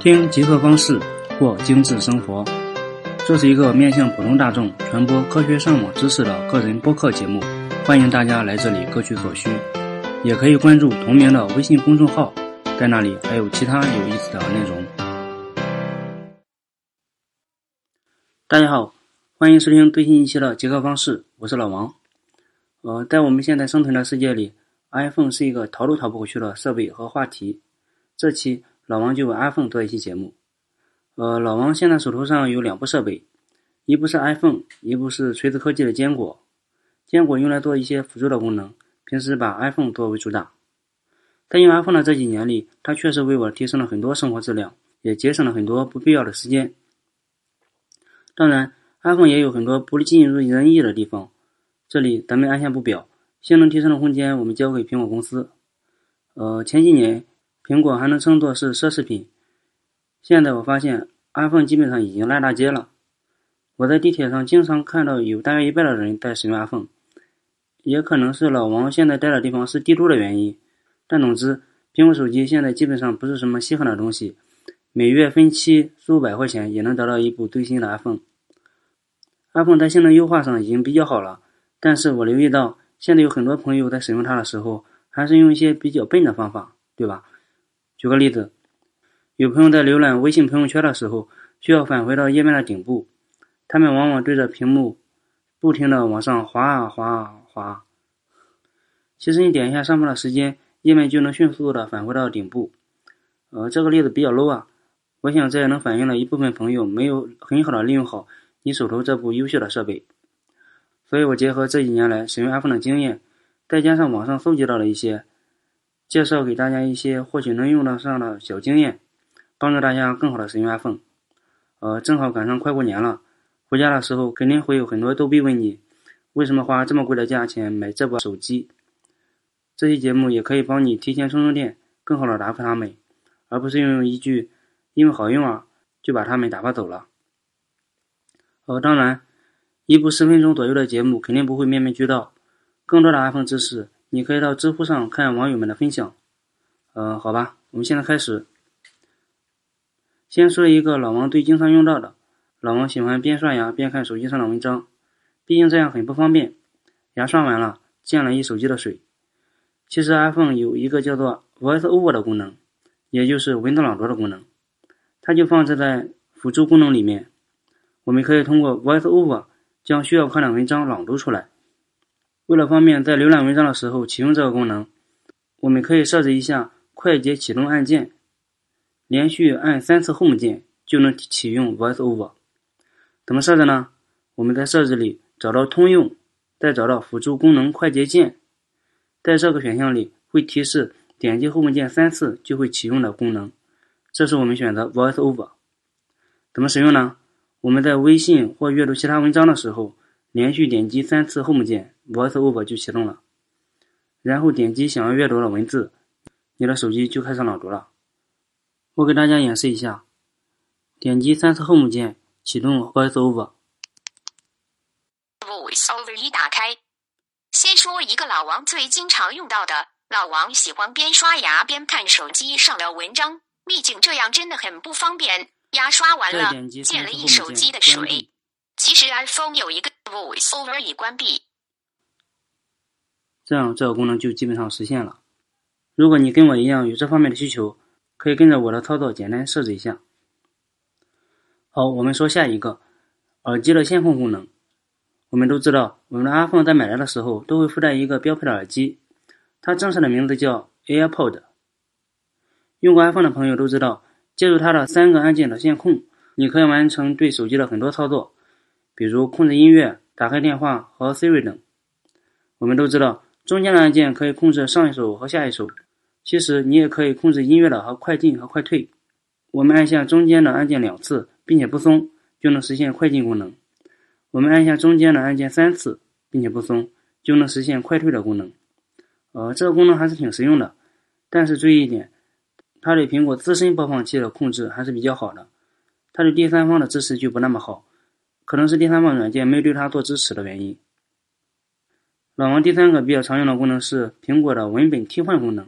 听极客方式过精致生活，这是一个面向普通大众传播科学上网知识的个人播客节目，欢迎大家来这里各取所需，也可以关注同名的微信公众号，在那里还有其他有意思的内容。大家好，欢迎收听最新一期的极客方式，我是老王。呃，在我们现在生存的世界里，iPhone 是一个逃都逃不过去的设备和话题。这期。老王就为 iPhone 做一期节目。呃，老王现在手头上有两部设备，一部是 iPhone，一部是锤子科技的坚果。坚果用来做一些辅助的功能，平时把 iPhone 作为主打。在用 iPhone 的这几年里，它确实为我提升了很多生活质量，也节省了很多不必要的时间。当然，iPhone 也有很多不尽如人意的地方，这里咱们按下不表。性能提升的空间，我们交给苹果公司。呃，前几年。苹果还能称作是奢侈品，现在我发现 iPhone 基本上已经烂大街了。我在地铁上经常看到有大约一半的人在使用 iPhone，也可能是老王现在待的地方是帝都的原因。但总之，苹果手机现在基本上不是什么稀罕的东西，每月分期数百块钱也能得到一部最新的 iPhone。iPhone 在性能优化上已经比较好了，但是我留意到现在有很多朋友在使用它的时候，还是用一些比较笨的方法，对吧？举个例子，有朋友在浏览微信朋友圈的时候，需要返回到页面的顶部，他们往往对着屏幕不停的往上滑啊滑啊滑。其实你点一下上方的时间，页面就能迅速的返回到顶部。呃，这个例子比较 low 啊，我想这也能反映了一部分朋友没有很好的利用好你手头这部优秀的设备。所以我结合这几年来使用 iPhone 的经验，再加上网上搜集到了一些。介绍给大家一些或许能用得上的小经验，帮助大家更好的使用 iPhone。呃，正好赶上快过年了，回家的时候肯定会有很多逗逼问你，为什么花这么贵的价钱买这部手机？这期节目也可以帮你提前充充电，更好的答复他们，而不是用一句“因为好用啊”就把他们打发走了。呃，当然，一部十分钟左右的节目肯定不会面面俱到，更多的 iPhone 知识。你可以到知乎上看网友们的分享，呃，好吧，我们现在开始。先说一个老王最经常用到的，老王喜欢边刷牙边看手机上的文章，毕竟这样很不方便。牙刷完了，溅了一手机的水。其实 iPhone 有一个叫做 Voice Over 的功能，也就是文字朗读的功能，它就放置在辅助功能里面。我们可以通过 Voice Over 将需要看的文章朗读出来。为了方便在浏览文章的时候启用这个功能，我们可以设置一下快捷启动按键，连续按三次 Home 键就能启用 VoiceOver。怎么设置呢？我们在设置里找到通用，再找到辅助功能快捷键，在这个选项里会提示点击 Home 键三次就会启用的功能，这是我们选择 VoiceOver。怎么使用呢？我们在微信或阅读其他文章的时候。连续点击三次 Home 键，VoiceOver 就启动了。然后点击想要阅读的文字，你的手机就开始朗读了。我给大家演示一下：点击三次 Home 键，启动 VoiceOver。VoiceOver 一打开，先说一个老王最经常用到的，老王喜欢边刷牙边看手机上的文章，毕竟这样真的很不方便。牙刷完了，溅了一手机的水。其实 iPhone 有一个 VoiceOver 已关闭，这样这个功能就基本上实现了。如果你跟我一样有这方面的需求，可以跟着我的操作简单设置一下。好，我们说下一个耳机的线控功能。我们都知道，我们的 iPhone 在买来的时候都会附带一个标配的耳机，它正式的名字叫 AirPod。用过 iPhone 的朋友都知道，借助它的三个按键的线控，你可以完成对手机的很多操作。比如控制音乐、打开电话和 Siri 等。我们都知道，中间的按键可以控制上一首和下一首。其实你也可以控制音乐的和快进和快退。我们按下中间的按键两次，并且不松，就能实现快进功能。我们按下中间的按键三次，并且不松，就能实现快退的功能。呃，这个功能还是挺实用的。但是注意一点，它对苹果自身播放器的控制还是比较好的，它对第三方的支持就不那么好。可能是第三方软件没有对它做支持的原因。老王第三个比较常用的功能是苹果的文本替换功能，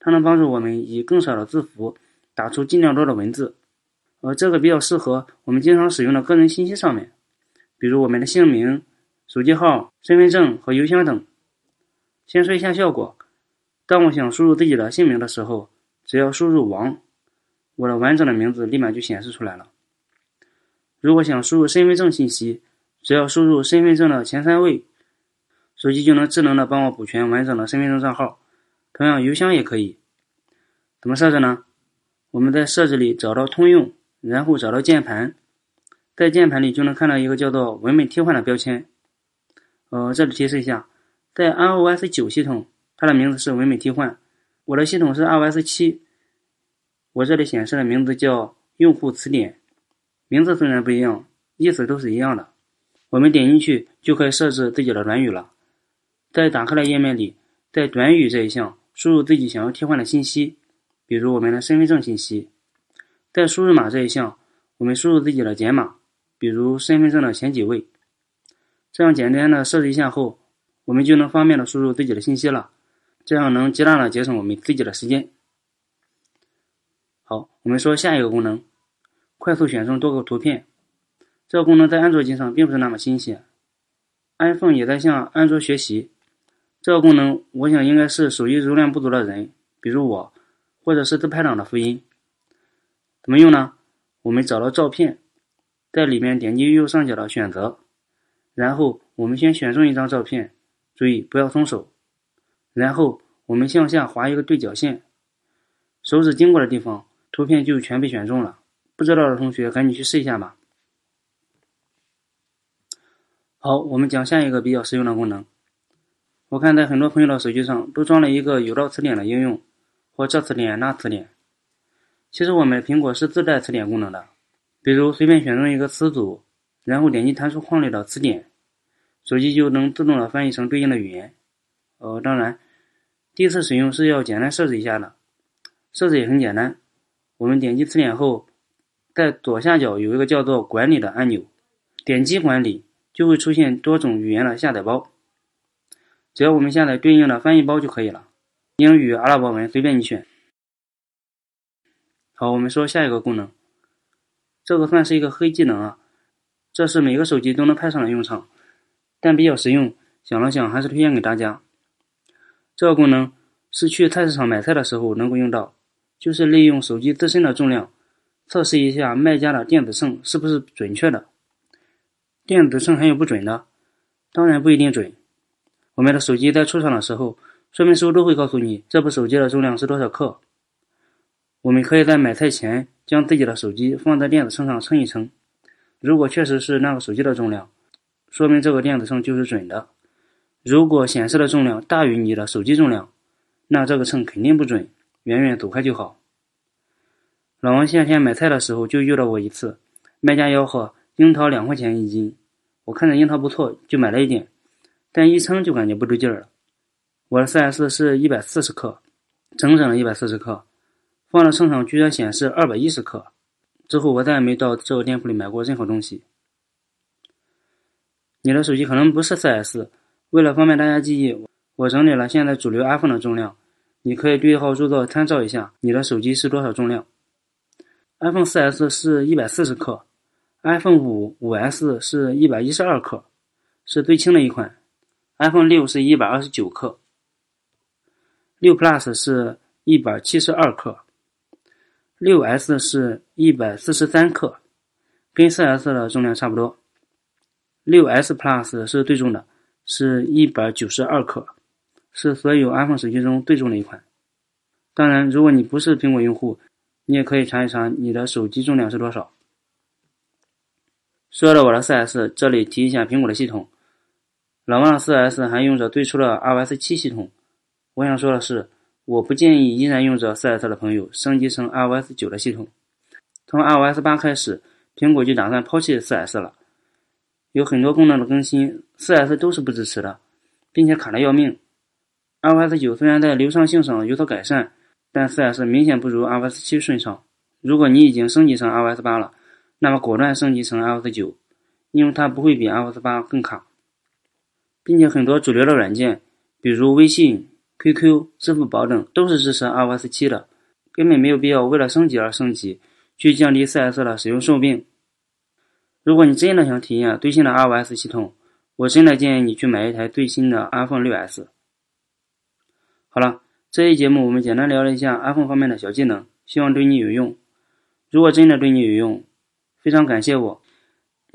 它能帮助我们以更少的字符打出尽量多的文字。呃，这个比较适合我们经常使用的个人信息上面，比如我们的姓名、手机号、身份证和邮箱等。先说一下效果。当我想输入自己的姓名的时候，只要输入王，我的完整的名字立马就显示出来了。如果想输入身份证信息，只要输入身份证的前三位，手机就能智能的帮我补全完整的身份证账号。同样，邮箱也可以。怎么设置呢？我们在设置里找到通用，然后找到键盘，在键盘里就能看到一个叫做文本替换的标签。呃，这里提示一下，在 iOS 九系统。它的名字是文本替换，我的系统是 iOS 七，我这里显示的名字叫用户词典，名字虽然不一样，意思都是一样的。我们点进去就可以设置自己的短语了。在打开的页面里，在短语这一项输入自己想要替换的信息，比如我们的身份证信息。在输入码这一项，我们输入自己的简码，比如身份证的前几位。这样简单的设置一下后，我们就能方便的输入自己的信息了。这样能极大的节省我们自己的时间。好，我们说下一个功能，快速选中多个图片。这个功能在安卓机上并不是那么新鲜，iPhone 也在向安卓学习。这个功能，我想应该是手机容量不足的人，比如我，或者是自拍党的福音。怎么用呢？我们找到照片，在里面点击右上角的选择，然后我们先选中一张照片，注意不要松手。然后我们向下划一个对角线，手指经过的地方，图片就全被选中了。不知道的同学赶紧去试一下吧。好，我们讲下一个比较实用的功能。我看在很多朋友的手机上都装了一个有道词典的应用，或这词典那词典。其实我们苹果是自带词典功能的，比如随便选中一个词组，然后点击弹出框里的词典，手机就能自动的翻译成对应的语言。呃，当然。第一次使用是要简单设置一下的，设置也很简单。我们点击词典后，在左下角有一个叫做“管理”的按钮，点击管理就会出现多种语言的下载包，只要我们下载对应的翻译包就可以了，英语、阿拉伯文随便你选。好，我们说下一个功能，这个算是一个黑技能啊，这是每个手机都能派上的用场，但比较实用，想了想还是推荐给大家。这个功能是去菜市场买菜的时候能够用到，就是利用手机自身的重量，测试一下卖家的电子秤是不是准确的。电子秤还有不准的，当然不一定准。我们的手机在出厂的时候，说明书都会告诉你这部手机的重量是多少克。我们可以在买菜前将自己的手机放在电子秤上称一称，如果确实是那个手机的重量，说明这个电子秤就是准的。如果显示的重量大于你的手机重量，那这个秤肯定不准，远远走开就好。老王夏天买菜的时候就遇到过一次，卖家吆喝樱桃两块钱一斤，我看着樱桃不错，就买了一点，但一称就感觉不对劲儿了。我的 4S 是一百四十克，整整的一百四十克，放到秤上居然显示二百一十克。之后我再也没到这个店铺里买过任何东西。你的手机可能不是 4S。为了方便大家记忆，我整理了现在主流 iPhone 的重量，你可以对号入座参照一下，你的手机是多少重量？iPhone 4S 是一百四十克，iPhone 五五 S 是一百一十二克，是最轻的一款；iPhone 六是一百二十九克，六 Plus 是一百七十二克，六 S 是一百四十三克，跟 4S 的重量差不多。六 S Plus 是最重的。是一百九十二克，是所有 iPhone 手机中最重的一款。当然，如果你不是苹果用户，你也可以查一查你的手机重量是多少。说到我的 4S，这里提一下苹果的系统。老王的 4S 还用着最初的 iOS 七系统。我想说的是，我不建议依然用着 4S 的朋友升级成 iOS 九的系统。从 iOS 八开始，苹果就打算抛弃 4S 了。有很多功能的更新，4S 都是不支持的，并且卡的要命。iOS 九虽然在流畅性上有所改善，但 4S 明显不如 iOS 七顺畅。如果你已经升级成 iOS 八了，那么果断升级成 iOS 九，因为它不会比 iOS 八更卡。并且很多主流的软件，比如微信、QQ、支付宝等，都是支持 iOS 七的，根本没有必要为了升级而升级，去降低 4S 的使用寿命。如果你真的想体验最新的 iOS 系统，我真的建议你去买一台最新的 iPhone 6s。好了，这一节目我们简单聊了一下 iPhone 方面的小技能，希望对你有用。如果真的对你有用，非常感谢我。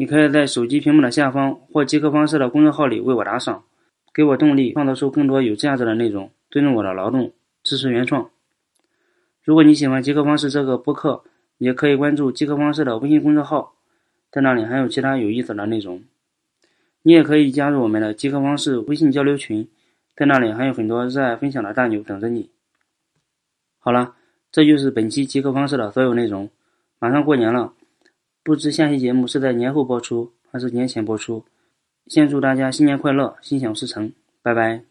你可以在手机屏幕的下方或极客方式的公众号里为我打赏，给我动力，创造出更多有价值的内容，尊重我的劳动，支持原创。如果你喜欢极客方式这个播客，也可以关注极客方式的微信公众号，在那里还有其他有意思的内容。你也可以加入我们的极客方式微信交流群，在那里还有很多热爱分享的大牛等着你。好了，这就是本期极客方式的所有内容。马上过年了。不知下期节目是在年后播出还是年前播出，先祝大家新年快乐，心想事成，拜拜。